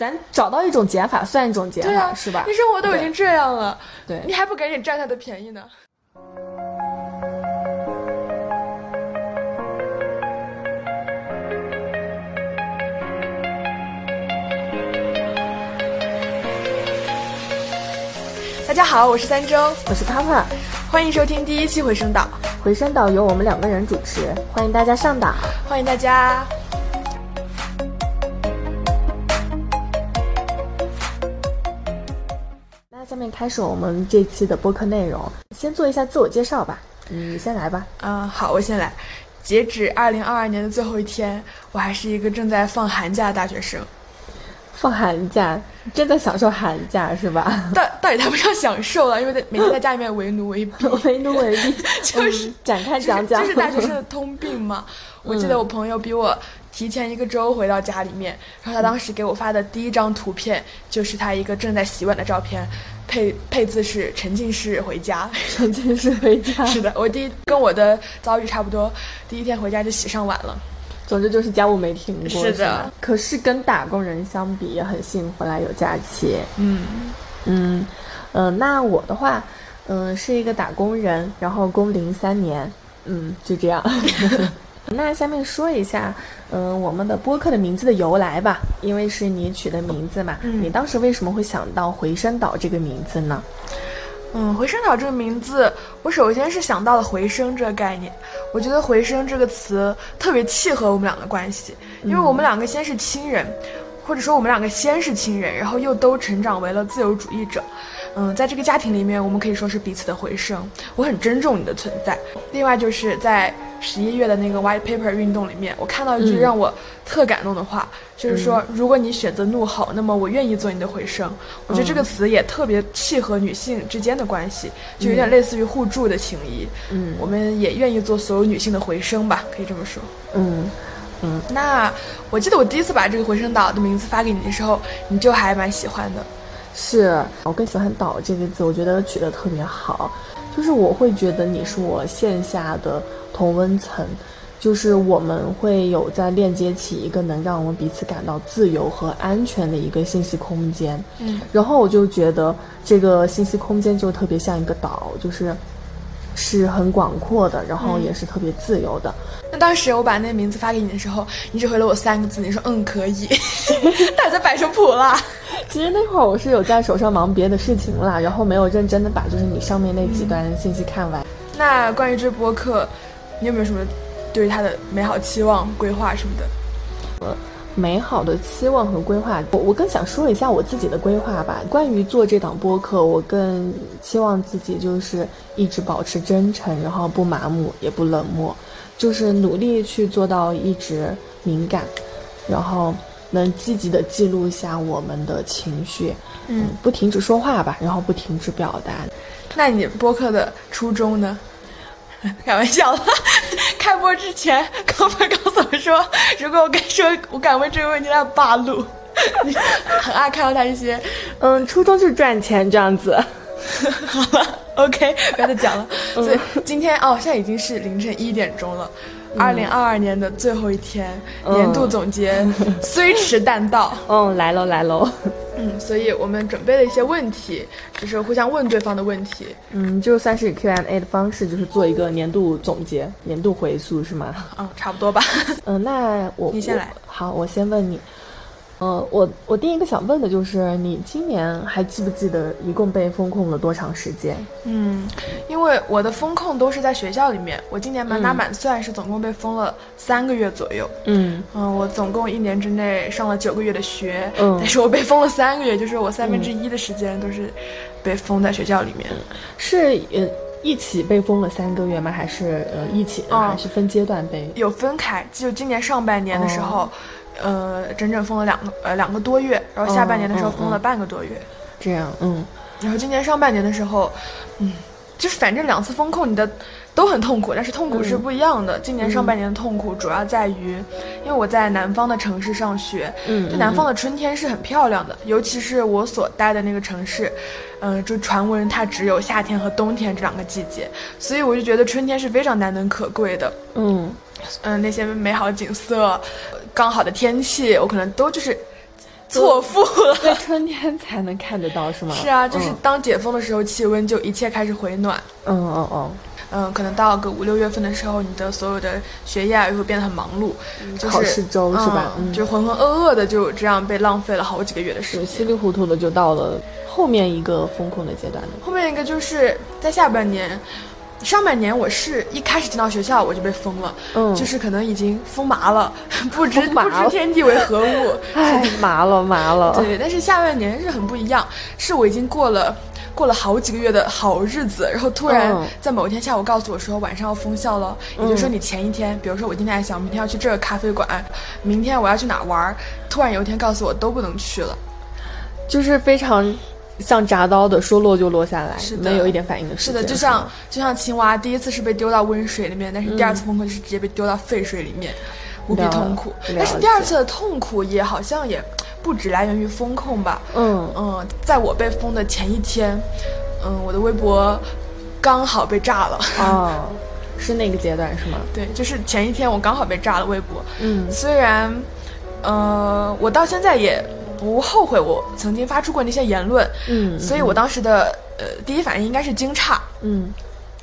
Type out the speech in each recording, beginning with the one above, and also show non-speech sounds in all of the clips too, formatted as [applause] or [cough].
咱找到一种减法算一种解对啊法，是吧你？生活都已经这样了，对你还不赶紧占他的便宜呢？大家好，我是三周，我是帕帕，欢迎收听第一期回声岛，回声岛由我们两个人主持，欢迎大家上岛。欢迎大家。开始我们这期的播客内容，先做一下自我介绍吧。嗯，你先来吧。嗯，好，我先来。截止二零二二年的最后一天，我还是一个正在放寒假的大学生。放寒假，正在享受寒假是吧？到到底谈不上享受了，因为在每天在家里面为奴为婢，[laughs] 为奴为婢，[laughs] 就是嗯展开讲讲。这是大学生的通病嘛。我记得我朋友比我提前一个周回到家里面，然后他当时给我发的第一张图片就是他一个正在洗碗的照片，配配字是沉浸式回家。沉浸式回家。[laughs] 是的，我第一跟我的遭遇差不多，第一天回家就洗上碗了。总之就是家务没停过。是的吧可是跟打工人相比也很幸福啦，有假期。嗯嗯，呃，那我的话，嗯、是一个打工人，然后工龄三年，嗯，就这样。[laughs] 那下面说一下，嗯、我们的播客的名字的由来吧，因为是你取的名字嘛，嗯你当时为什么会想到回声岛这个名字呢？嗯，回声岛这个名字，我首先是想到了回声这个概念。我觉得回声这个词特别契合我们俩的关系，因为我们两个先是亲人，或者说我们两个先是亲人，然后又都成长为了自由主义者。嗯，在这个家庭里面，我们可以说是彼此的回声。我很珍重你的存在。另外就是在十一月的那个 White Paper 运动里面，我看到一句嗯让我特感动的话，就是说，如果你选择怒吼，那么我愿意做你的回声。我觉得这个词也特别契合女性之间的关系，就有点类似于互助的情谊。嗯我们也愿意做所有女性的回声吧，可以这么说。嗯嗯，那我记得我第一次把这个回声岛的名字发给你的时候，你就还蛮喜欢的。是我更喜欢“岛”这个字，我觉得取得特别好。就是我会觉得你是我线下的同温层，就是我们会有在链接起一个能让我们彼此感到自由和安全的一个信息空间。嗯，然后我就觉得这个信息空间就特别像一个岛，就是是很广阔的，然后也是特别自由的。那当时我把那名字发给你的时候，你只回了我三个字，你说嗯可以，大家摆成谱了。其实那会儿我是有在手上忙别的事情啦，然后没有认真的把就是你上面那几段信息看完。那关于这播客，你有没有什么对于它的美好期望、规划什么的？呃美好的期望和规划，我我更想说一下我自己的规划吧。关于做这档播客，我更期望自己就是一直保持真诚，然后不麻木也不冷漠，就是努力去做到一直敏感，然后能积极的记录一下我们的情绪，嗯，不停止说话吧，然后不停止表达。那你播客的初衷呢？[laughs] 开玩笑了。[laughs] 开播之前，高粉告诉我说，如果我敢说，我敢问这个问题，他八路。你 [laughs] 很爱看到他一些，嗯，初衷就是赚钱这样子。好了，OK，不要再讲了。所以今天哦，现在已经是凌晨一点钟了。二零二二年的最后一天，嗯年度总结虽迟但到。嗯，来喽来喽。嗯，所以我们准备了一些问题，就是互相问对方的问题。嗯，就算是 Q&A 的方式，就是做一个年度总结、年度回溯，是吗？嗯，差不多吧。嗯，那我你先来好，我先问你。呃，我我第一个想问的就是，你今年还记不记得一共被封控了多长时间？嗯，因为我的风控都是在学校里面，我今年满打嗯满算是总共被封了三个月左右。嗯嗯，我总共一年之内上了九个月的学，嗯但是我被封了三个月，就是我三分之一的时间都是被封在学校里面。是呃一起被封了三个月吗？还是呃一起、嗯还是分阶段被？有分开，就今年上半年的时候，呃，整整封了两个呃两个多月，然后下半年的时候封了半个多月，这样，嗯然后今年上半年的时候，嗯，就是反正两次封控你的都很痛苦，但是痛苦是不一样的。今年上半年的痛苦主要在于，因为我在南方的城市上学，嗯就南方的春天是很漂亮的，尤其是我所待的那个城市，嗯、就传闻它只有夏天和冬天这两个季节，所以我就觉得春天是非常难能可贵的。嗯嗯、那些美好景色、刚好的天气，我可能都就是错付了。在春天才能看得到是吗？是啊，就是当解封的时候，气温就一切开始回暖。嗯嗯嗯。嗯，可能到个五六月份的时候，你的所有的学业又会变得很忙碌，就是考试周是吧？就浑浑噩噩的就这样被浪费了好几个月的时间，稀里糊涂的就到了后面一个风控的阶段了。后面一个就是在下半年，上半年我是一开始进到学校我就被封了，嗯，就是可能已经封麻了，[laughs] 不知不知天地为何物，[laughs] 哎，麻了麻了。[laughs] 对，但是下半年是很不一样，是我已经过了。过了好几个月的好日子，然后突然在某一天下午告诉我说晚上要封校了，也就是说你前一天，比如说我今天还想明天要去这个咖啡馆，明天我要去哪玩，突然有一天告诉我都不能去了，就是非常像铡刀的，说落就落下来，是没有一点反应的是的，就像就像青蛙第一次是被丢到温水里面，但是第二次封控就是直接被丢到沸水里面，无比痛苦。但是第二次的痛苦也好像也。不只来源于风控吧，嗯。嗯，在我被封的前一天，嗯，我的微博刚好被炸了，哦，[laughs] 是那个阶段是吗？对，就是前一天我刚好被炸了微博，嗯，虽然，呃，我到现在也不后悔我曾经发出过那些言论，嗯，所以我当时的呃第一反应应该是惊诧，嗯，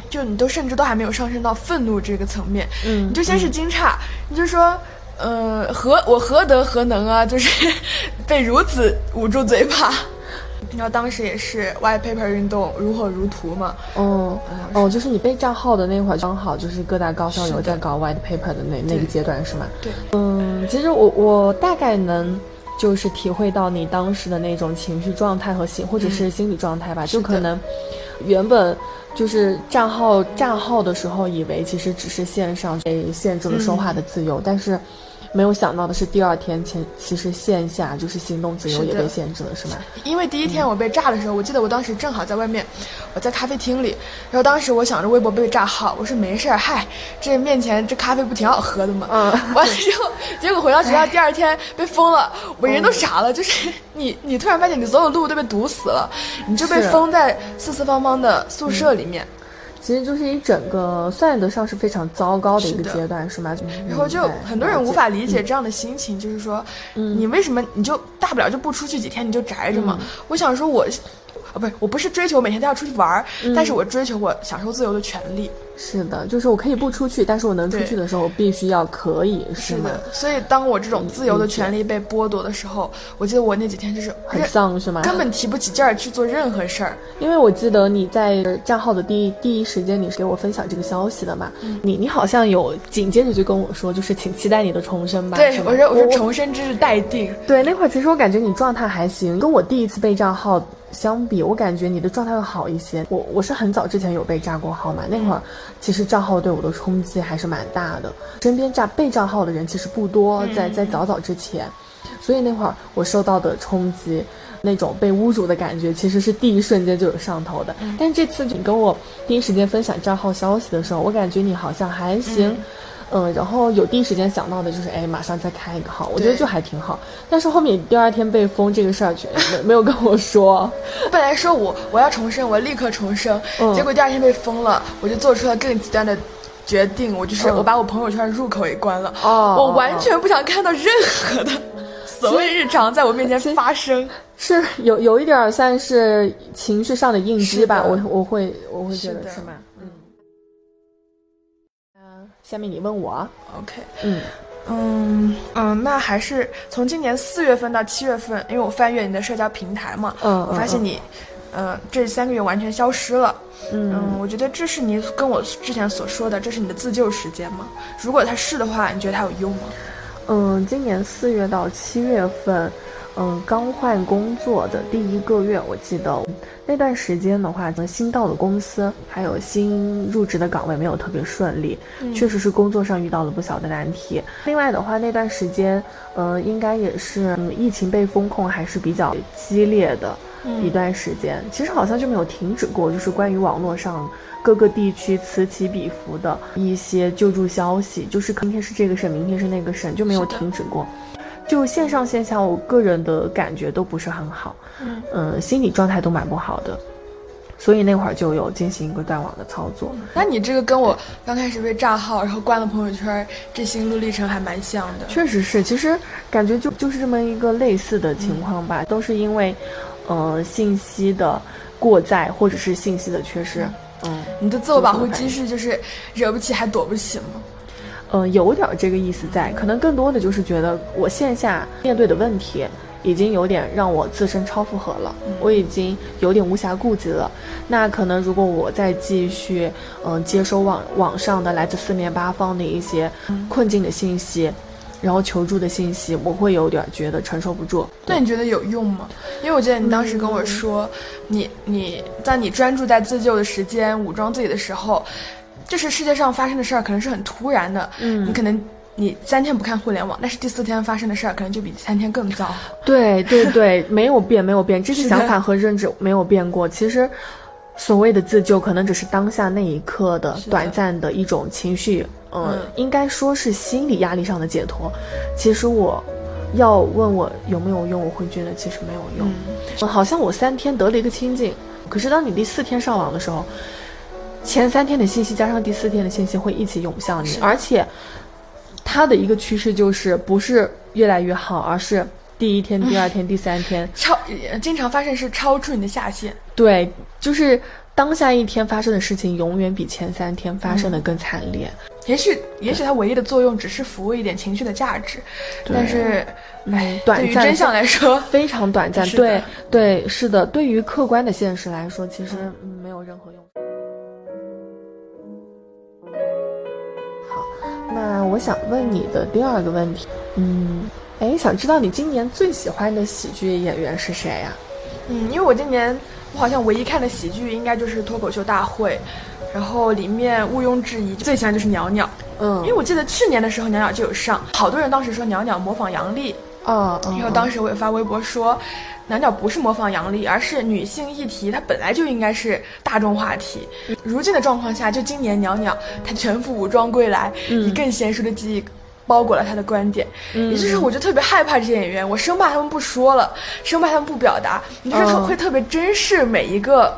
就你都甚至都还没有上升到愤怒这个层面，嗯，你就先是惊诧，你就说。呃，何我何德何能啊？[laughs] 就是被如此捂住嘴巴。然后当时也是 white paper 运动如火如荼嘛。哦哦，就是你被账号的那会儿，刚好就是各大高校有在搞 white paper 的那那个阶段，是吗？对。嗯，其实我我大概能就是体会到你当时的那种情绪状态和心或者是心理状态吧。就可能原本就是账号账号的时候，以为其实只是线上被限制了说话的自由，但是。没有想到的是，第二天前其实线下就是行动自由也被限制了，是吗？因为第一天我被炸的时候，我记得我当时正好在外面，我在咖啡厅里，然后当时我想着微博被炸号，我说没事儿，嗨，这面前这咖啡不挺好喝的吗？嗯。[laughs] 完了之后，结果回到学校第二天被封了，我人都傻了，就是你你突然发现你所有路都被堵死了，你就被封在四四方方的宿舍里面。其实就是一整个算得上是非常糟糕的一个阶段，是吗？然后就很多人无法理解这样的心情，就是说，你为什么你就大不了就不出去几天，你就宅着嘛？我想说，我，啊，不是，我不是追求每天都要出去玩儿，但是我追求我享受自由的权利。是的，就是我可以不出去，但是我能出去的时候，必须要可以，是的。所以当我这种自由的权利被剥夺的时候，我记得我那几天就是很丧，是吗？根本提不起劲儿去做任何事儿。因为我记得你在账号的第一第一时间，你是给我分享这个消息的嘛？你你好像有紧接着就跟我说，就是请期待你的重生吧。对，我说我说重生之日待定。对，那会儿其实我感觉你状态还行，跟我第一次被账号。相比，我感觉你的状态会好一些。我我是很早之前有被炸过号嘛，那会儿其实账号对我的冲击还是蛮大的。身边炸被账号的人其实不多，在在早早之前，所以那会儿我受到的冲击，那种被侮辱的感觉，其实是第一瞬间就有上头的。但这次你跟我第一时间分享账号消息的时候，我感觉你好像还行。嗯，然后有第一时间想到的就是，哎，马上再开一个号，我觉得就还挺好。但是后面第二天被封这个事儿，却没没有跟我说。[laughs] 本来说我我要重生，我立刻重生，结果第二天被封了，我就做出了更极端的决定，我就是我把我朋友圈入口也关了。哦，我完全不想看到任何的 [laughs] 所谓日常在我面前发生。是有有一点算是情绪上的应激吧，我我会我会觉得是吗？下面你问我，OK，嗯嗯嗯，那还是从今年四月份到七月份，因为我翻阅你的社交平台嘛，嗯，我发现你，呃，这三个月完全消失了，嗯，我觉得这是你跟我之前所说的，这是你的自救时间吗？如果它是的话，你觉得它有用吗？嗯，今年四月到七月份。嗯，刚换工作的第一个月，我记得那段时间的话，新到的公司还有新入职的岗位没有特别顺利，确实是工作上遇到了不小的难题。另外的话，那段时间，呃，应该也是疫情被风控还是比较激烈的一段时间，其实好像就没有停止过，就是关于网络上各个地区此起彼伏的一些救助消息，就是今天是这个省，明天是那个省，就没有停止过。就线上线下，我个人的感觉都不是很好，嗯，心理状态都蛮不好的。所以那会儿就有进行一个断网的操作。那你这个跟我刚开始被炸号，然后关了朋友圈，这心路历程还蛮像的。确实是，其实感觉就就是这么一个类似的情况吧，都是因为，呃，信息的过载或者是信息的缺失。嗯，你的自我保护机制就是惹不起还躲不起吗？嗯，有点这个意思在，可能更多的就是觉得我线下面对的问题已经有点让我自身超负荷了，我已经有点无暇顾及了。那可能如果我再继续，嗯，接收网网上的来自四面八方的一些困境的信息，然后求助的信息，我会有点觉得承受不住。那你觉得有用吗？因为我记得你当时跟我说，你你在你专注在自救的时间，武装自己的时候。就是世界上发生的事儿可能是很突然的，嗯，你可能你三天不看互联网，但是第四天发生的事儿可能就比三天更糟。对对对，没有变，没有变，这些想法和认知没有变过。其实，所谓的自救，可能只是当下那一刻的短暂的一种情绪，嗯，应该说是心理压力上的解脱。其实我要问我有没有用，我会觉得其实没有用。嗯，好像我三天得了一个清净，可是当你第四天上网的时候。前三天的信息加上第四天的信息会一起涌向你，而且，它的一个趋势就是不是越来越好，而是第一天、第二天、第三天超经常发生是超出你的下限。对，就是当下一天发生的事情永远比前三天发生的更惨烈。也许，也许它唯一的作用只是服务一点情绪的价值，但是，哎，短暂真相来说非常短暂。对，对，是的，对于客观的现实来说，其实没有任何用。那我想问你的第二个问题，嗯，哎，想知道你今年最喜欢的喜剧演员是谁呀？嗯，因为我今年我好像唯一看的喜剧应该就是脱口秀大会，然后里面毋庸置疑最喜欢就是鸟鸟，嗯，因为我记得去年的时候鸟鸟就有上，好多人当时说鸟鸟模仿杨笠，嗯，然后当时我也发微博说。鸟鸟不是模仿杨笠，而是女性议题，它本来就应该是大众话题。如今的状况下，就今年鸟鸟她全副武装归来，以更娴熟的技艺包裹了她的观点。也就是我就特别害怕这些演员，我生怕他们不说了，生怕他们不表达，你就是会特别珍视每一个。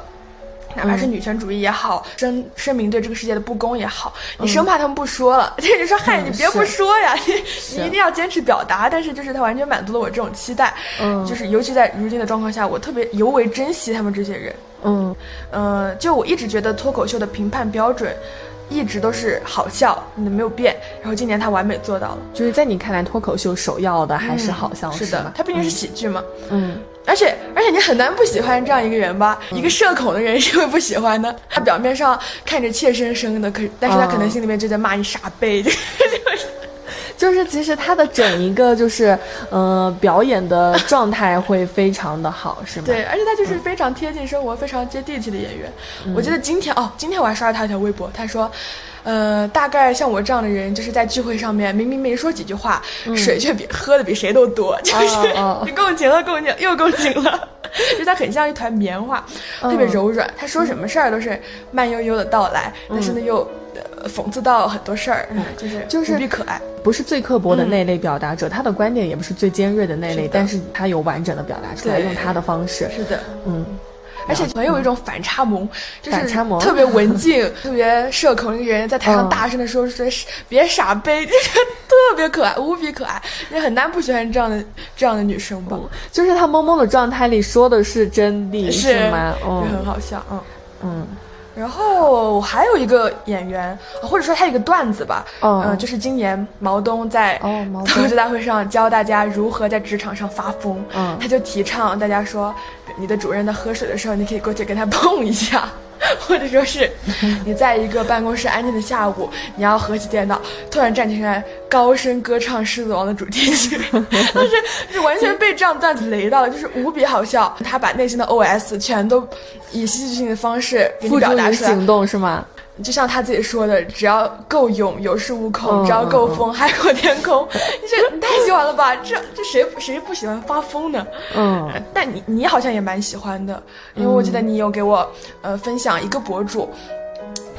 哪怕是女权主义也好，声声明对这个世界的不公也好，你生怕他们不说了，[laughs] 就说嗨，你别不说呀，你你一定要坚持表达。但是就是他完全满足了我这种期待，嗯，就是尤其在如今的状况下，我特别尤为珍惜他们这些人，嗯，呃，就我一直觉得脱口秀的评判标准。一直都是好笑，你没有变。然后今年他完美做到了。就是在你看来，脱口秀首要的还是好笑，是的。它毕竟是喜剧嘛。嗯。而且而且你很难不喜欢这样一个人吧？一个社恐的人是会不喜欢的。他表面上看着怯生生的，可但是他可能心里面就在骂你傻逼。[laughs] 就是其实他的整一个就是，呃，表演的状态会非常的好，是吗？对，而且他就是非常贴近生活、非常接地气的演员。我记得今天哦，今天我还刷了他一条微博，他说，呃，大概像我这样的人，就是在聚会上面明明没说几句话，水却比喝的比谁都多，就是 [laughs] 你共情了，共情又共情了，[laughs] 就他很像一团棉花，特别柔软。他说什么事儿都是慢悠悠的到来，但是呢又。讽刺到很多事儿，就是就是无比可爱，不是最刻薄的那类表达者，他的观点也不是最尖锐的那类，但是他有完整的表达出来，用他的方式。是的，嗯，而且很有一种反差萌，就是特别文静、特别社恐的一个人，在台上大声的说说别傻呗，[laughs] 就是特别可爱，无比可爱，你很难不喜欢这样的这样的女生吧？就是她懵懵的状态里说的是真理，是吗？嗯，很好笑，嗯嗯。然后还有一个演员，或者说他一个段子吧，嗯，就是今年毛东在脱口秀大会上教大家如何在职场上发疯，嗯，他就提倡大家说，你的主任在喝水的时候，你可以过去跟他碰一下。[laughs] 或者说是，你在一个办公室安静的下午，你要合起电脑，突然站起来高声歌唱《狮子王》的主题曲，[laughs] 但是就完全被这样段子雷到了，就是无比好笑。他把内心的 OS 全都以戏剧性的方式付诸于行动，是吗？就像他自己说的，只要够勇，有恃无恐；只要够疯，海阔天空。[laughs] 你这你太喜欢了吧？这这谁谁不喜欢发疯呢？嗯，但你你好像也蛮喜欢的，因为我记得你有给我呃分享一个博主，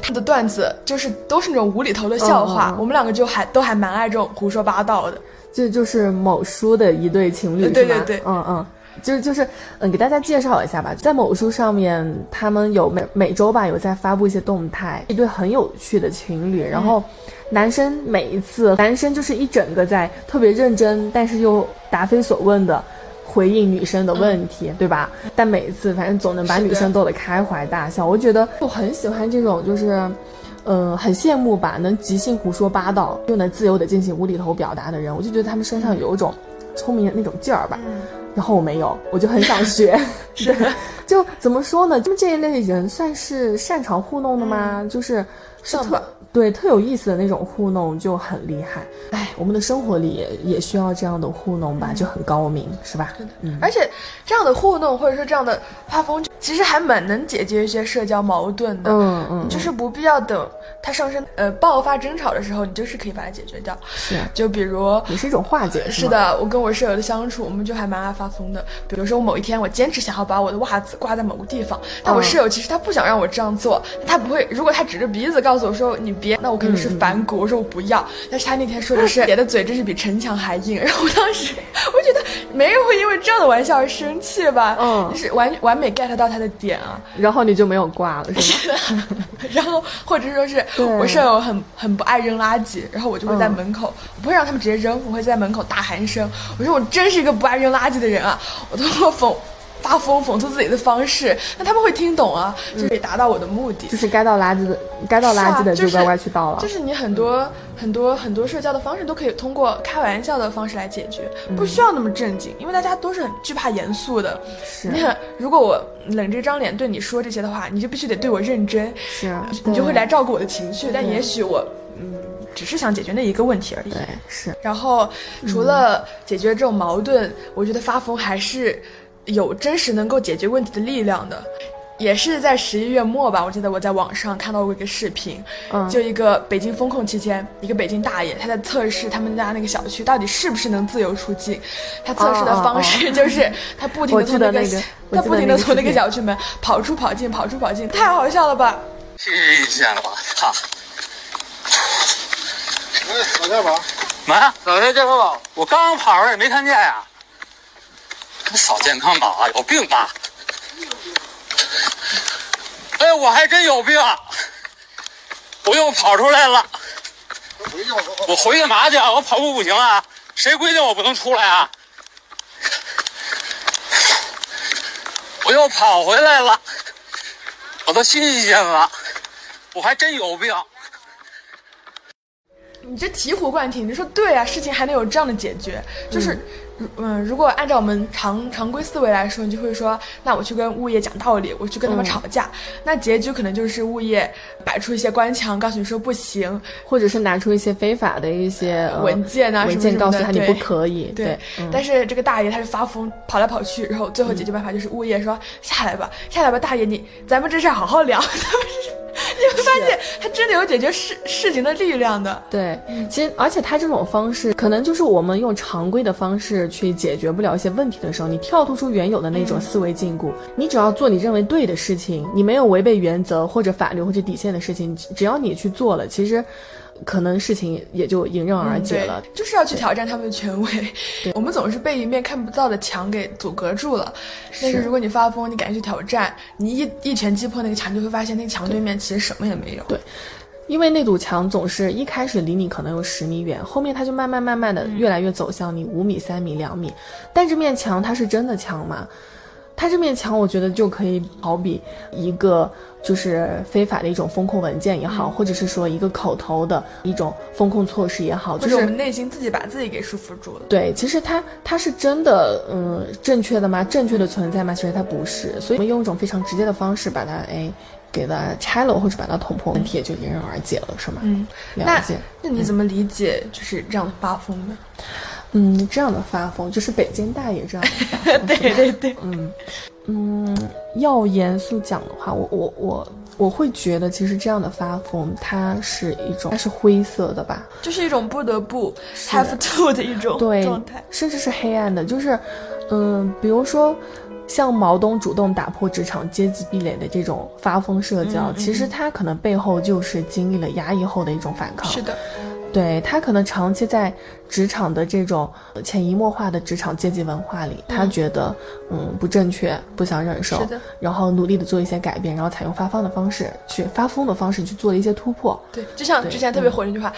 他的段子就是都是那种无厘头的笑话，我们两个就还都还蛮爱这种胡说八道的。这就是某书的一对情侣，对对对，嗯嗯。就是就是，嗯，给大家介绍一下吧，在某书上面，他们有每每周吧有在发布一些动态，一对很有趣的情侣，然后男生每一次，男生就是一整个在特别认真，但是又答非所问的回应女生的问题，对吧？但每一次反正总能把女生逗得开怀大笑，我觉得我很喜欢这种，就是，嗯，很羡慕吧，能即兴胡说八道又能自由的进行无厘头表达的人，我就觉得他们身上有一种聪明的那种劲儿吧。然后我没有，我就很想学。[laughs] 是，就怎么说呢？就这一类人算是擅长糊弄的吗？就是是特对特有意思的那种糊弄就很厉害。哎，我们的生活里也也需要这样的糊弄吧，就很高明，是吧？嗯，而且这样的糊弄或者说这样的发疯，其实还蛮能解决一些社交矛盾的。嗯嗯，就是不必要等它上升呃爆发争吵的时候，你就是可以把它解决掉。是就比如也是一种化解，是的，我跟我舍友的相处，我们就还蛮爱发疯的。比如说，我某一天我坚持想要把我的袜子挂在某个地方，但我嗯室友其实他不想让我这样做，他不会。如果他指着鼻子告诉我说你别，那我肯定是反骨，我说我不要。但是他那天说的是，姐的嘴真是比城墙还硬。[laughs] 然后我当时我觉得没人会因为这样的玩笑而生气吧？嗯就是完完美 get 到他的点啊。然后你就没有挂了，是吗？[laughs] 然后或者说是我舍友很很不爱扔垃圾，然后我就会在嗯门口，我不会让他们直接扔，我会在门口大喊一声，我说我真是一个不爱扔垃圾的人啊！我通过讽发疯讽刺自己的方式，那他们会听懂啊，就可以达到我的目的。就是该倒垃圾的，该倒垃圾的就是乖乖去倒了。就是你很多很多很多社交的方式都可以通过开玩笑的方式来解决，不需要那么正经，因为大家都是很惧怕严肃的。是你看，[laughs] 如果我冷着张脸对你说这些的话，你就必须得对我认真，是，你就会来照顾我的情绪，但也许我嗯只是想解决那一个问题而已。对，是然后除了解决这种矛盾，我觉得发疯还是有真实能够解决问题的力量的。也是在十一月末吧，我记得我在网上看到过一个视频，嗯就一个北京封控期间，一个北京大爷他在测试他们家那个小区到底是不是能自由出境。他测试的方式就是他不停的从那个那个他不停的从那个小区门跑出跑进跑出跑进，太好笑了吧！新鲜了，我操！哎，老家宝，妈，老家健康宝，我刚跑出来也没看见呀、他扫健康码啊，有病吧？哎，我还真有病，我又跑出来了。回去我回干嘛去啊？我跑步不行啊？谁规定我不能出来啊？我又跑回来了，我都新鲜了，我还真有病。你这醍醐灌顶，你说对啊，事情还能有这样的解决，就是，嗯，如果按照我们常常规思维来说，你就会说，那我去跟物业讲道理，我去跟他们嗯。吵架，那结局可能就是物业摆出一些官腔，告诉你说不行，或者是拿出一些非法的一些、呃文件啊文件告诉他你不可以，对，嗯。但是这个大爷他是发疯，跑来跑去，然后最后解决办法就是物业说、下来吧，下来吧，大爷你咱们这事儿好好聊，[laughs] 咱们是，你会发现他真的有解决事事情的力量的。对，其实而且他这种方式，可能就是我们用常规的方式去解决不了一些问题的时候，你跳脱出原有的那种思维禁锢，你只要做你认为对的事情，你没有违背原则或者法律或者底线的事情，只要你去做了，其实可能事情也就迎刃而解了。嗯，就是要去挑战他们的权威。我们总是被一面看不到的墙给阻隔住了。但是如果你发疯，你敢去挑战，你一一拳击破那个墙，你就会发现那个墙对面其实什么也没有。对因为那堵墙总是一开始离你可能有十米远，后面它就慢慢慢慢的越来越走向你五米、三米、两米。但这面墙它是真的墙吗？它这面墙，我觉得就可以好比一个就是非法的一种风控文件也好，或者是说一个口头的一种风控措施也好，就是我们内心自己把自己给束缚住了。对，其实它它是真的，嗯，正确的吗？正确的存在吗？其实它不是，所以我们用一种非常直接的方式把它哎给它拆了，或者把它捅破，问题也就迎刃而解了，是吗？嗯，了解。那你怎么理解就是这样的发疯呢？嗯，这样的发疯就是北京大爷这样的发疯。[laughs] 对对对，嗯，要严肃讲的话，我我我我会觉得，其实这样的发疯，它是一种，它是灰色的吧？就是一种不得不 have to 的一种对状态。，甚至是黑暗的，就是，嗯，比如说。像毛东主动打破职场阶级壁垒的这种发疯社交，嗯嗯其实他可能背后就是经历了压抑后的一种反抗。是的，对他可能长期在职场的这种潜移默化的职场阶级文化里，他觉得嗯不正确，不想忍受是的，然后努力的做一些改变，然后采用发疯的方式去发疯的方式去做了一些突破。对，就像之前特别火那句话，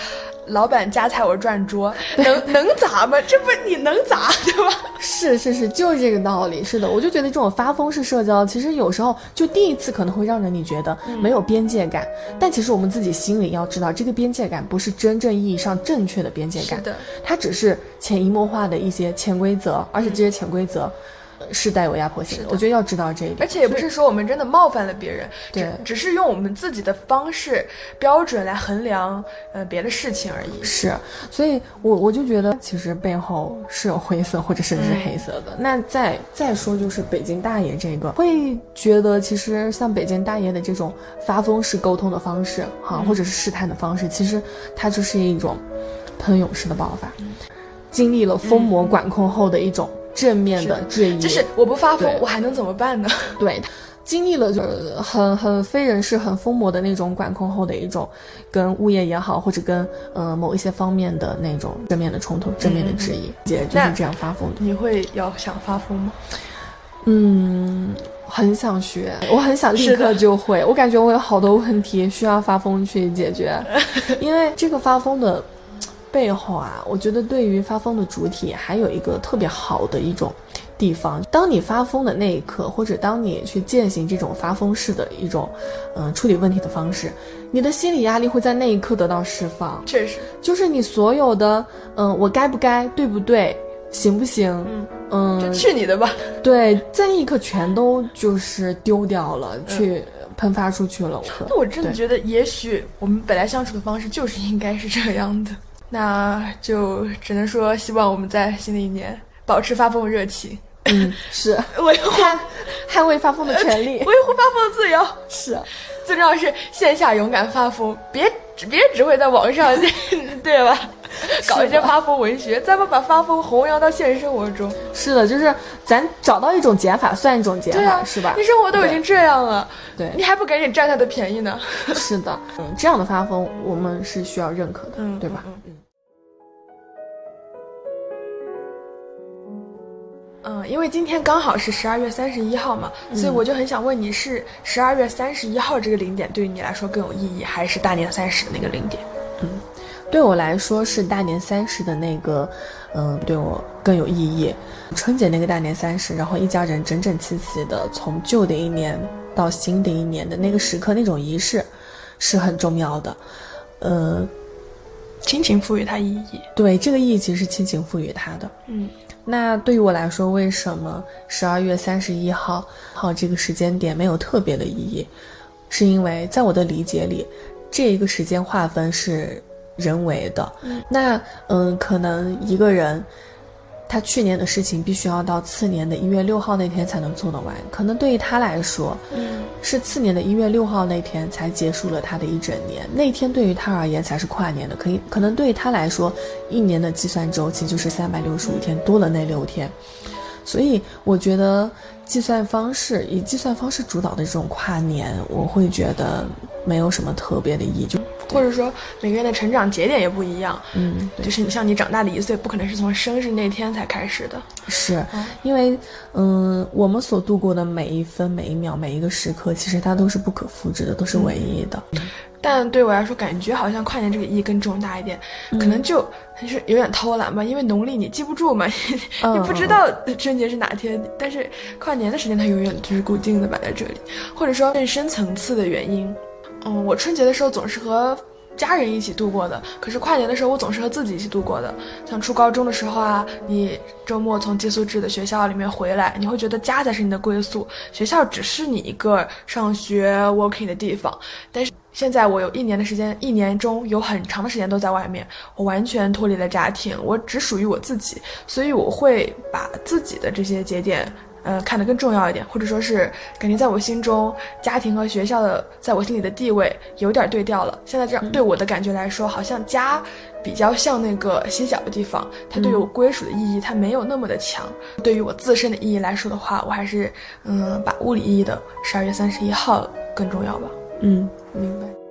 老板夹菜我转桌，能能咋吗？这不你能咋对吧？[laughs] 是是是，就是这个道理。是的，我就觉得这种发疯式社交，其实有时候就第一次可能会让人你觉得没有边界感，但其实我们自己心里要知道，这个边界感不是真正意义上正确的边界感，是的，它只是潜移默化的一些潜规则，而且这些潜规则。呃是带有压迫性的，我觉得要知道这一点，而且也不是说我们真的冒犯了别人，对只是用我们自己的方式标准来衡量呃别的事情而已。是，所以我我就觉得其实背后是有灰色或者甚至是黑色的。那再再说就是北京大爷这个，会觉得其实像北京大爷的这种发疯式沟通的方式，哈、或者是试探的方式，其实它就是一种喷涌式的爆发，经历了疯魔管控后的一种正面的质疑，就是我不发疯，我还能怎么办呢？[laughs] 对，经历了就是很很非人式、很疯魔的那种管控后的一种，跟物业也好，或者跟呃某一些方面的那种正面的冲突、正面的质疑，姐就是这样发疯的。你会要想发疯吗？嗯，很想学，我很想立刻就会。我感觉我有好多问题需要发疯去解决，[laughs] 因为这个发疯的背后啊，我觉得对于发疯的主体还有一个特别好的一种地方。当你发疯的那一刻，或者当你去践行这种发疯式的一种嗯、呃处理问题的方式，你的心理压力会在那一刻得到释放。确实，就是你所有的嗯、我该不该，对不对，行不行，嗯就去你的吧。对，在那一刻全都就是丢掉了，去喷发出去了。那我真的觉得，也许我们本来相处的方式就是应该是这样的。那就只能说，希望我们在新的一年保持发疯的热情，嗯，[laughs] 是维护捍捍卫发疯的权利维。护发疯的自由。[laughs] 是，最重要是线下勇敢发疯，别别只会在网上，[laughs] 对吧？搞一些发疯文学，咱们把发疯弘扬到现实生活中。是的，就是咱找到一种减法，算一种减法，对啊，是吧？你生活都已经这样了，对你还不赶紧占他的便宜呢？是的，嗯，这样的发疯我们是需要认可的，嗯对吧？嗯嗯，因为今天刚好是十二月三十一号嘛，所以我就很想问你是十二月三十一号这个零点对于你来说更有意义，还是大年三十的那个零点？嗯对我来说是大年三十的那个，嗯，对我更有意义。春节那个大年三十，然后一家人整整齐齐的从旧的一年到新的一年的那个时刻，那种仪式是很重要的。呃，亲情赋予它意义。对，这个意义其实是亲情赋予它的。嗯，那对于我来说，为什么十二月三十一号号这个时间点没有特别的意义？是因为在我的理解里，这一个时间划分是人为的。那嗯，可能一个人他去年的事情必须要到次年的一月六号那天才能做得完，可能对于他来说，嗯，是次年的一月六号那天才结束了他的一整年，那天对于他而言才是跨年的，可以可能对于他来说，一年的计算周期就是三百六十五天，多了那六天，所以我觉得计算方式以计算方式主导的这种跨年，我会觉得没有什么特别的意义，就或者说每个人的成长节点也不一样。嗯，就是你像你长大的一岁，不可能是从生日那天才开始的。是因为，嗯，我们所度过的每一分、每一秒、每一个时刻，其实它都是不可复制的，都是唯一的。但对我来说，感觉好像跨年这个意义更重大一点，可能就就是有点偷懒吧，因为农历你记不住嘛，[laughs] 嗯你不知道春节是哪天，但是跨年的时间它永远就是固定的摆在这里，或者说更深层次的原因。嗯，我春节的时候总是和家人一起度过的，可是跨年的时候我总是和自己一起度过的。像初高中的时候啊，你周末从寄宿制的学校里面回来，你会觉得家才是你的归宿，学校只是你一个上学 working 的地方。但是现在我有一年的时间，一年中有很长的时间都在外面，我完全脱离了家庭，我只属于我自己，所以我会把自己的这些节点。呃，看得更重要一点，或者说是感觉在我心中，家庭和学校的在我心里的地位有点对调了。现在这样对我的感觉来说，好像家比较像那个心小的地方，它对于我归属的意义，它没有那么的强。对于我自身的意义来说的话，我还是嗯，把物理意义的十二月三十一号更重要吧。嗯，明白。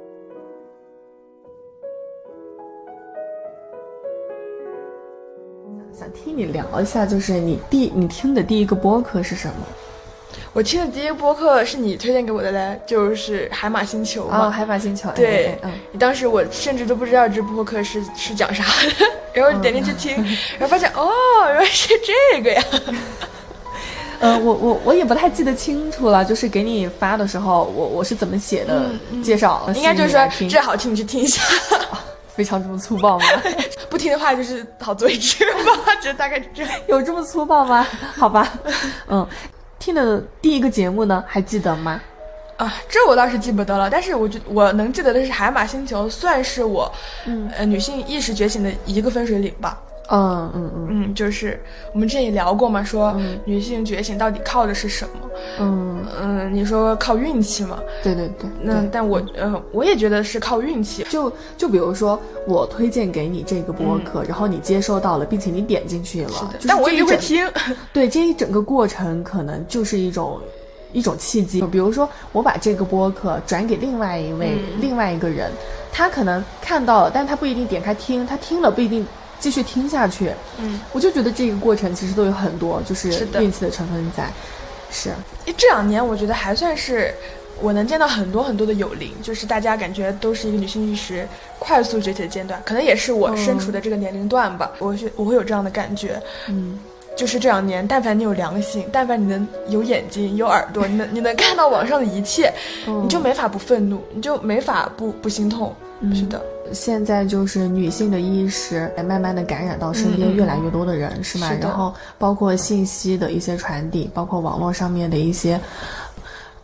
听你聊一下，就是你第你听的第一个播客是什么？我听的第一个播客是你推荐给我的嘞，就是海马星球嘛。哦，海马星球。对，嗯，当时我甚至都不知道这播客是是讲啥的，然后点进去听，[laughs] 然后发现哦，原来是这个呀。[laughs] 呃，我我我也不太记得清楚了，就是给你发的时候，我我是怎么写的介绍？应该就是说这好听，你去听一下。[laughs] 非常这么粗暴吗？不听的话就是好做一只吧，[laughs] 这大概这有这么粗暴吗？[laughs] 好吧，嗯，听的第一个节目呢，还记得吗？啊，这我倒是记不得了，但是我觉我能记得的是《海马星球》，算是我，嗯，呃，女性意识觉醒的一个分水岭吧。嗯嗯嗯嗯，就是我们之前也聊过嘛，说女性觉醒到底靠的是什么？嗯嗯，你说靠运气嘛？对对对。那但我呃，我也觉得是靠运气。就就比如说我推荐给你这个播客，然后你接收到了，并且你点进去了。但我也会听。[laughs] [laughs] 对，这一整个过程可能就是一种一种契机。比如说我把这个播客转给另外一位另外一个人，他可能看到了，但他不一定点开听，他听了不一定。继续听下去，嗯，我就觉得这个过程其实都有很多就是运气的成分在，是。这两年我觉得还算是我能见到很多很多的有灵，就是大家感觉都是一个女性意识快速崛起的阶段，可能也是我身处的这个年龄段吧，我是我会有这样的感觉，嗯，就是这两年，但凡你有良心，但凡你能有眼睛有耳朵，[laughs] 你能你能看到网上的一切，你就没法不愤怒，你就没法不不心痛，是的。现在就是女性的意识在慢慢的感染到身边越来越多的人，是吗？然后包括信息的一些传递，包括网络上面的一些，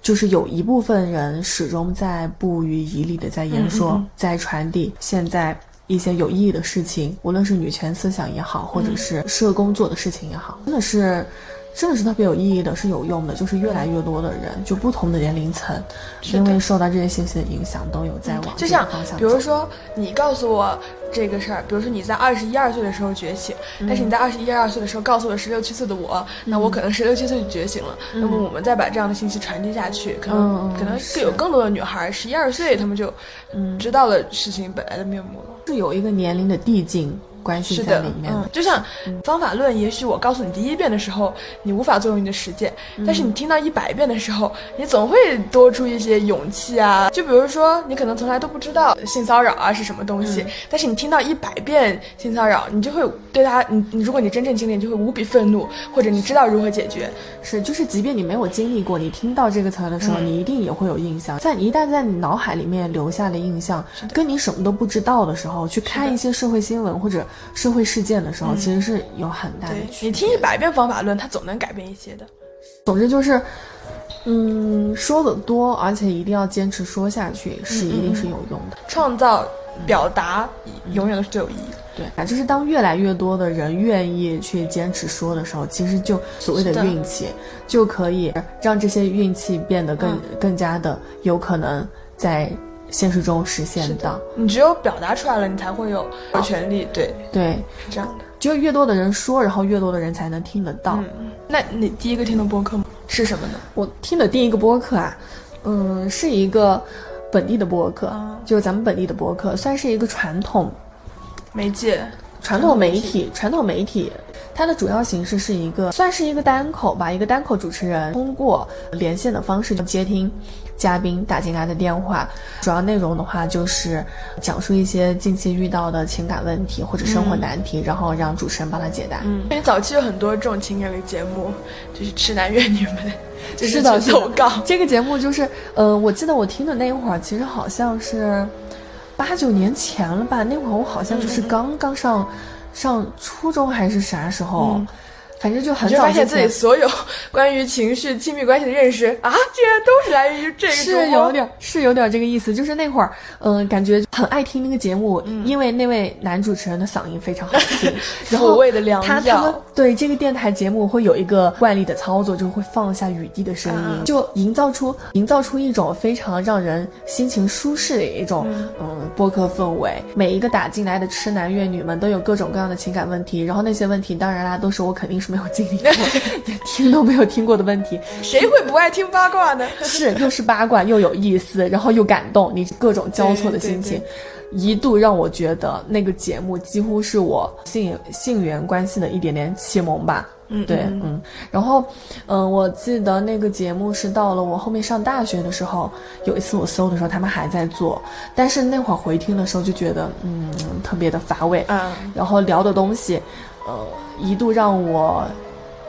就是有一部分人始终在不遗余力的在言说，在传递现在一些有意义的事情，无论是女权思想也好，或者是社工做的事情也好，真的是。真的是特别有意义的，是有用的。就是越来越多的人，就不同的年龄层，因为受到这些信息的影响，都有在往就像比如说，你告诉我这个事儿，比如说你在二十一二岁的时候觉醒，但是你在二十一二岁的时候告诉了十六七岁的我，那我可能十六七岁就觉醒了。那么我们再把这样的信息传递下去，可能可能更有更多的女孩十一二岁，她们就知道了事情本来的面目了。是有一个年龄的递进。关系在里面，就像方法论，也许我告诉你第一遍的时候，你无法作用你的实践，但是你听到一百遍的时候，你总会多出一些勇气啊。就比如说，你可能从来都不知道性骚扰啊是什么东西，但是你听到一百遍性骚扰，你就会对他，你你如果你真正经历，你就会无比愤怒，或者你知道如何解决。是，就是即便你没有经历过，你听到这个词的时候，你一定也会有印象。在一旦在你脑海里面留下了印象，跟你什么都不知道的时候，去看一些社会新闻或者。社会事件的时候，其实是有很大的。你听一百遍方法论，它总能改变一些的。总之就是，嗯，说的多，而且一定要坚持说下去，是一定是有用的。创造表达永远都是最有意义的。对啊，就是当越来越多的人愿意去坚持说的时候，其实就所谓的运气，就可以让这些运气变得更更加的有可能在。现实中实现的，你只有表达出来了，你才会有有权利。对对，是这样的。只有越多的人说，然后越多的人才能听得到。那你第一个听的播客是什么呢？我听的第一个播客啊，嗯，是一个本地的播客，就是咱们本地的播客，算是一个传统媒介、传统媒体、传统媒体。它的主要形式是一个，算是一个单口吧，一个单口主持人通过连线的方式接听嘉宾打进来的电话，主要内容的话就是讲述一些近期遇到的情感问题或者生活难题，然后让主持人帮他解答。嗯，因为早期有很多这种情感类节目，就是痴男怨女们，[laughs] 就是的，投稿。这个节目就是，呃，我记得我听的那一会儿，其实好像是八九年前了吧，那会儿我好像就是刚刚上。上初中还是啥时候？反正就很早发现自己所有 [laughs] 关于情绪、亲密关系的认识啊，竟然都是来源于这个。是有点，是有点这个意思。就是那会儿，嗯，感觉很爱听那个节目，因为那位男主持人的嗓音非常好听。[laughs] 所谓的良药。他他们对这个电台节目会有一个惯例的操作，就会放下雨滴的声音，就营造出营造出一种非常让人心情舒适的一种嗯播客氛围。每一个打进来的痴男怨女们都有各种各样的情感问题，然后那些问题当然啦，都是我肯定是。是没有经历过，也听都没有听过的问题。谁会不爱听八卦呢？[laughs] 是，又是八卦，又有意思，然后又感动，你各种交错的心情，一度让我觉得那个节目几乎是我性性缘关系的一点点启蒙吧。嗯，对，嗯，然后，嗯，我记得那个节目是到了我后面上大学的时候，有一次我搜的时候，他们还在做，但是那会儿回听的时候就觉得，嗯，特别的乏味，嗯，然后聊的东西，呃，一度让我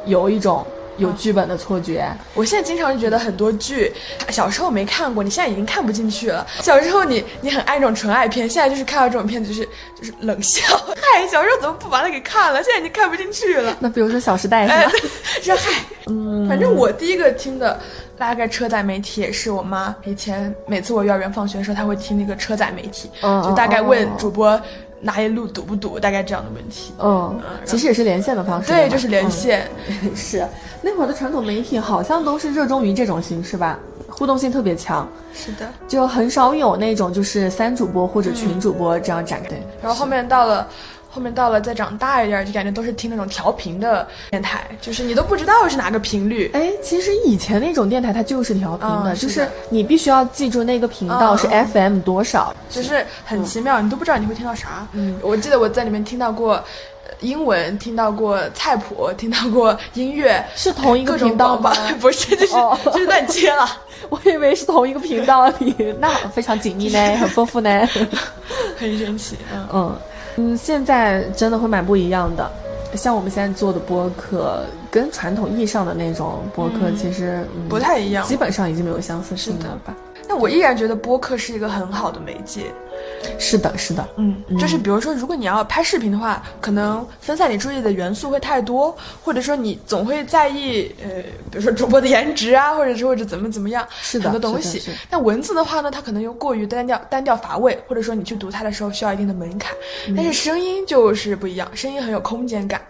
有一种。有剧本的错觉，我现在经常就觉得很多剧，小时候没看过，你现在已经看不进去了。小时候你你很爱这种纯爱片，现在就是看到这种片子就是就是冷笑。[laughs] 嗨，小时候怎么不把它给看了？现在已经看不进去了。那比如说《小时代》是吧？是嗨，[laughs] 嗯，反正我第一个听的大概车载媒体也是我妈以前每次我幼儿园放学的时候，她会听那个车载媒体，就大概问主播。哪一路堵不堵？大概这样的问题。嗯，其实也是连线的方式。对，就是连线。[laughs] 是，那会儿的传统媒体好像都是热衷于这种形式吧，互动性特别强。是的，就很少有那种就是三主播或者群主播这样展开。然后后面到了。后面到了再长大一点，就感觉都是听那种调频的电台，就是你都不知道是哪个频率。哎，其实以前那种电台它就是调频的，就是你必须要记住那个频道是 FM 多少，就是很奇妙，你都不知道你会听到啥。嗯，我记得我在里面听到过英文，听到过菜谱，听到过音乐，是同一个频道吧？[laughs] 不是，就是就是乱接了。[laughs] 我以为是同一个频道里，那非常紧密呢，很丰富呢，[laughs] 很神奇。嗯。嗯，现在真的会蛮不一样的，像我们现在做的播客，跟传统意义上的那种播客其实不太一样，基本上已经没有相似性了吧。那我依然觉得播客是一个很好的媒介。是的，是的，嗯，就是比如说，如果你要拍视频的话，可能分散你注意的元素会太多，或者说你总会在意，呃，比如说主播的颜值啊，或者是或者怎么怎么样，是的很多东西。但文字的话呢，它可能又过于单调、单调乏味，或者说你去读它的时候需要一定的门槛。但是声音就是不一样，声音很有空间感，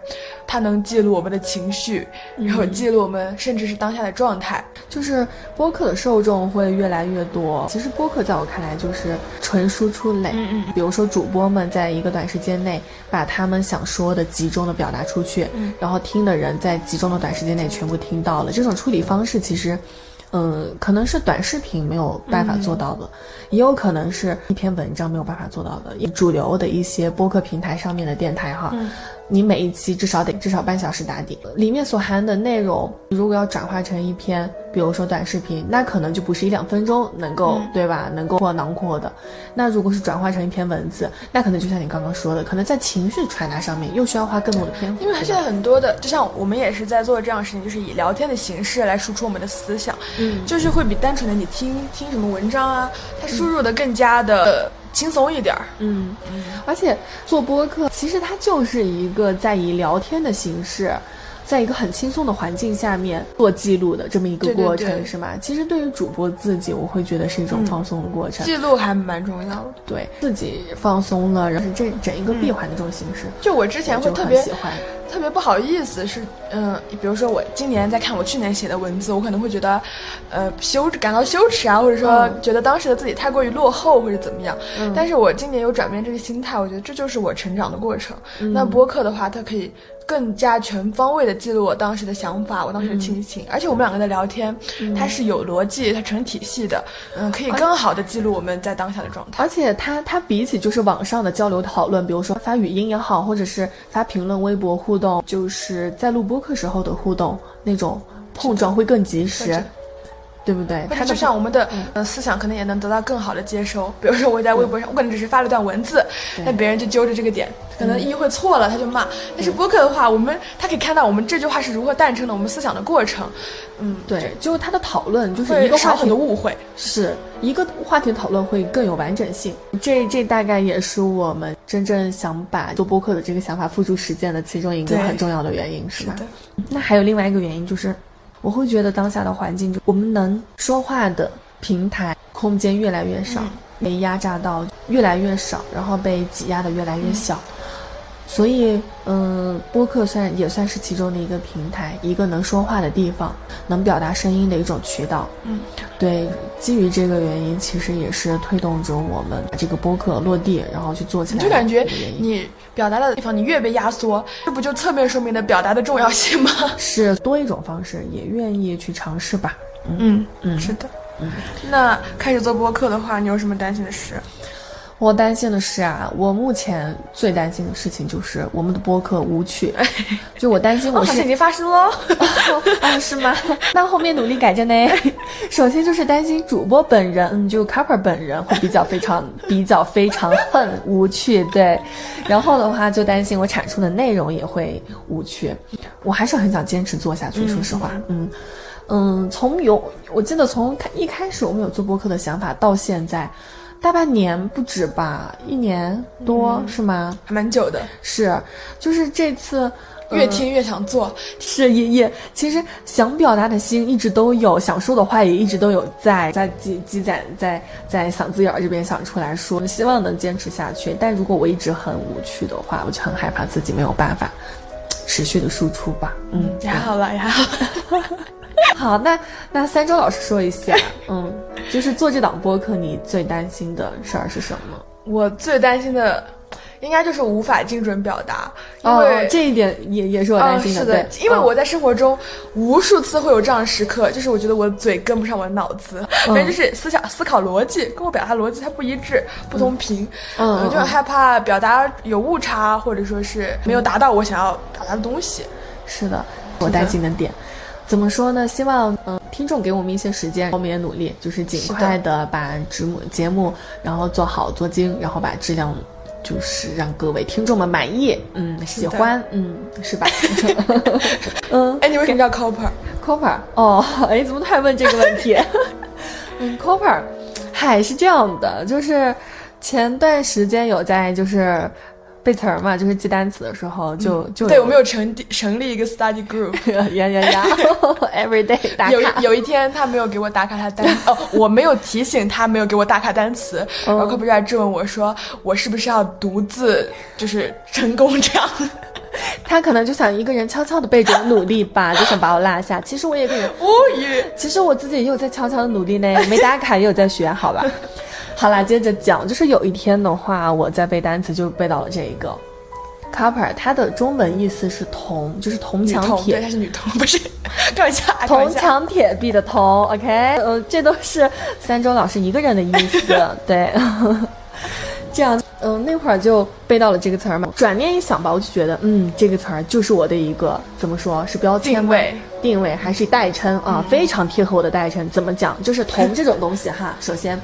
它能记录我们的情绪，然后记录我们甚至是当下的状态。就是播客的受众会越来越多。其实播客在我看来就是纯输出。嗯嗯，比如说主播们在一个短时间内把他们想说的集中的表达出去，嗯，然后听的人在集中的短时间内全部听到了。这种处理方式其实，嗯，可能是短视频没有办法做到的，也有可能是一篇文章没有办法做到的。主流的一些播客平台上面的电台哈。你每一期至少得至少半小时打底，里面所含的内容，如果要转化成一篇，比如说短视频，那可能就不是一两分钟能够，对吧？能够囊括的。那如果是转化成一篇文字，那可能就像你刚刚说的，可能在情绪传达上面又需要花更多的篇幅。因为现在很多的，就像我们也是在做这样的事情，就是以聊天的形式来输出我们的思想，嗯，就是会比单纯的你听听什么文章啊，它输入的更加的。轻松一点儿，嗯，而且做播客其实它就是一个在以聊天的形式，在一个很轻松的环境下面做记录的这么一个过程，是吗？其实对于主播自己，我会觉得是一种放松的过程，记录还蛮重要的。对自己放松了，然后这整一个闭环的这种形式，就我之前会特别喜欢。特别不好意思，是嗯，比如说我今年在看我去年写的文字，我可能会觉得，呃，羞感到羞耻啊，或者说觉得当时的自己太过于落后或者怎么样。但是我今年有转变这个心态，我觉得这就是我成长的过程。那播客的话，它可以。更加全方位的记录我当时的想法，我当时的心情，而且我们两个的聊天，它是有逻辑，它成体系的，嗯，可以更好的记录我们在当下的状态。而且它它比起就是网上的交流讨论，比如说发语音也好，或者是发评论、微博互动，就是在录播课时候的互动那种碰撞会更及时。对不对？它就像我们的呃思想，可能也能得到更好的接收。比如说我在微博上，我可能只是发了段文字，那别人就揪着这个点，可能意会错了，他就骂。但是播客的话，我们他可以看到我们这句话是如何诞生的，我们思想的过程。嗯，对，就是他的讨论，就是一个少很多误会，是一个话题讨论会更有完整性。这这大概也是我们真正想把做播客的这个想法付诸实践的其中一个很重要的原因，是吧？那还有另外一个原因就是。我会觉得当下的环境，就我们能说话的平台空间越来越少，被压榨到越来越少，然后被挤压的越来越小。所以，嗯，播客算也算是其中的一个平台，一个能说话的地方，能表达声音的一种渠道。嗯，对，基于这个原因，其实也是推动着我们把这个播客落地，然后去做起来。就感觉你表达的地方，你越被压缩，这不就侧面说明了表达的重要性吗？是多一种方式，也愿意去尝试吧。嗯嗯是的。那开始做播客的话，你有什么担心的事？我担心的是啊，我目前最担心的事情就是我们的播客无趣，[laughs] 就我担心我是已经发生喽。啊，是吗？那后面努力改正呢。[laughs] 首先就是担心主播本人，嗯，就 Copper 本人会比较非常比较非常恨无趣，对。然后的话就担心我产出的内容也会无趣。我还是很想坚持做下去，说实话，嗯嗯，从有我记得从开一开始我们有做播客的想法到现在。大半年不止吧，一年多、是吗？还蛮久的，是，就是这次越听越想做。是也也，其实想表达的心一直都有，想说的话也一直都有在在积积攒在在嗓子眼儿这边想出来说，希望能坚持下去。但如果我一直很无趣的话，我就很害怕自己没有办法持续的输出吧。嗯，也还好吧，也还好。[laughs] 好，那那三周老师说一下，嗯，就是做这档播客，你最担心的事儿是什么？我最担心的，应该就是无法精准表达，因哦为，这一点也也是我担心嗯、是对，嗯因为我在生活中无数次会有这样的时刻，就是我觉得我的嘴跟不上我的脑子，嗯 [laughs] 反正就是思想思考逻辑跟我表达逻辑它不一致、不同频，嗯嗯我就很害怕表达有误差，或者说是没有达到我想要表达的东西。是的，我担心的点。怎么说呢？希望嗯、呃听众给我们一些时间，我们也努力，就是尽快的把节目节目，然后做好做精，然后把质量，就是让各位听众们满意，嗯，喜欢，嗯，是吧？[laughs] 嗯哎，你为什么叫 Copper？，Copper，哦，[laughs] 哎，怎么突然问这个问题？[laughs] 嗯，Copper，嗨，是这样的，就是前段时间有在就是背词儿嘛，就是记单词的时候就、就对，我们有成立成立一个 study group。[laughs] [laughs] 呀呀呀，every day 打有一卡。有一天，他没有给我打卡他单哦，我没有提醒他没有给我打卡单词，然后科普就来质问我说，我是不是要独自就是成功这样？[laughs] 他可能就想一个人悄悄的背着我努力吧，[laughs] 就想把我落下。其实我也跟你，[laughs] 无语。其实我自己也有在悄悄的努力呢，没打卡也有在学，好吧？好啦，接着讲，就是有一天的话，我在背单词，就背到了这一个 copper，它的中文意思是铜，就是铜墙女童，对，铁她是女铜，不是开玩笑，开铜。墙铁壁的铜，OK，呃，这都是三周老师一个人的意思，对。这样，嗯、那会儿就背到了这个词儿嘛。转念一想吧，我就觉得，嗯，这个词儿就是我的一个怎么说是标签定位，定位还是代称啊，非常贴合我的代称。怎么讲？就是铜这种东西哈，首先，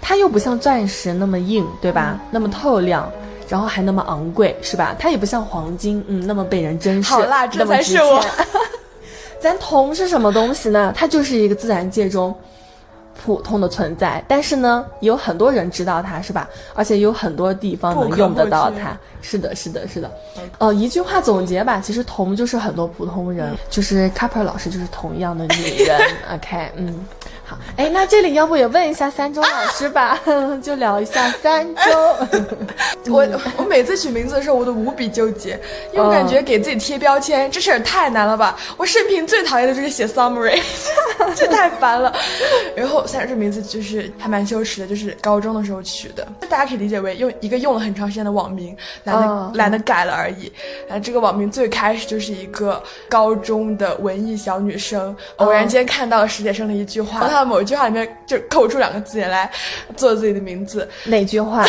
它又不像钻石那么硬，对吧？那么透亮。然后还那么昂贵，是吧？它也不像黄金，嗯，那么被人珍视，好啦这那才是我钱 [laughs] 咱铜是什么东西呢？它就是一个自然界中普通的存在，但是呢，有很多人知道它，是吧？而且有很多地方能用得到它。是的，是的，是的。呃，一句话总结吧，其实同就是很多普通人，就是 Copper 老师就是同样的女人。[laughs] OK，嗯，好，哎，那这里要不也问一下三中老师吧，[laughs] 就聊一下三中。[laughs] 我我每次取名字的时候，我都无比纠结，因为我感觉给自己贴标签这事儿太难了吧。我生平最讨厌的就是写 summary，[laughs] 这太烦了。然后三这名字就是还蛮羞耻的，就是高中的时候取的，大家可以理解为用一个用了很长时间的网名，懒得、哦懒得改了而已。然后这个网名最开始就是一个高中的文艺小女生，偶然间看到了史铁生的一句话，从他的某一句话里面就扣出两个字眼来做自己的名字。[laughs] 哪句话？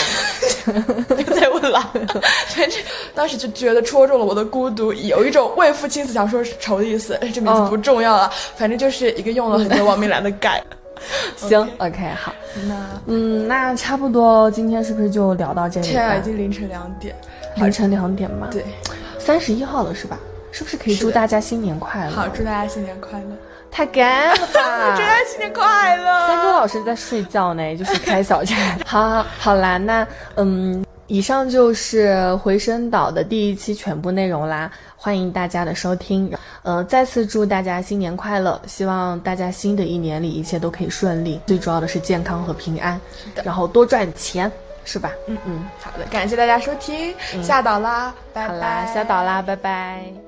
[laughs] 别再问了，[laughs] 反正当时就觉得戳中了我的孤独，有一种为赋新词强说愁的意思。这名字不重要了，反正就是一个用了很多网名来的改。行，OK，好。那嗯，那差不多，今天是不是就聊到这里天啊，已？经凌晨两点。凌晨两点嘛。对，三十一号了是吧？是不是可以祝大家新年快乐？好，祝大家新年快乐！太干了吧！祝大家新年快乐！三哥老师在睡觉呢，就是开小差。[laughs] 好好好啦，那嗯，以上就是回声岛的第一期全部内容啦，欢迎大家的收听。呃，再次祝大家新年快乐，希望大家新的一年里一切都可以顺利，最主要的是健康和平安，然后多赚钱。是吧？嗯嗯，好的，感谢大家收听，下岛啦，拜拜。好啦，下岛啦，拜拜。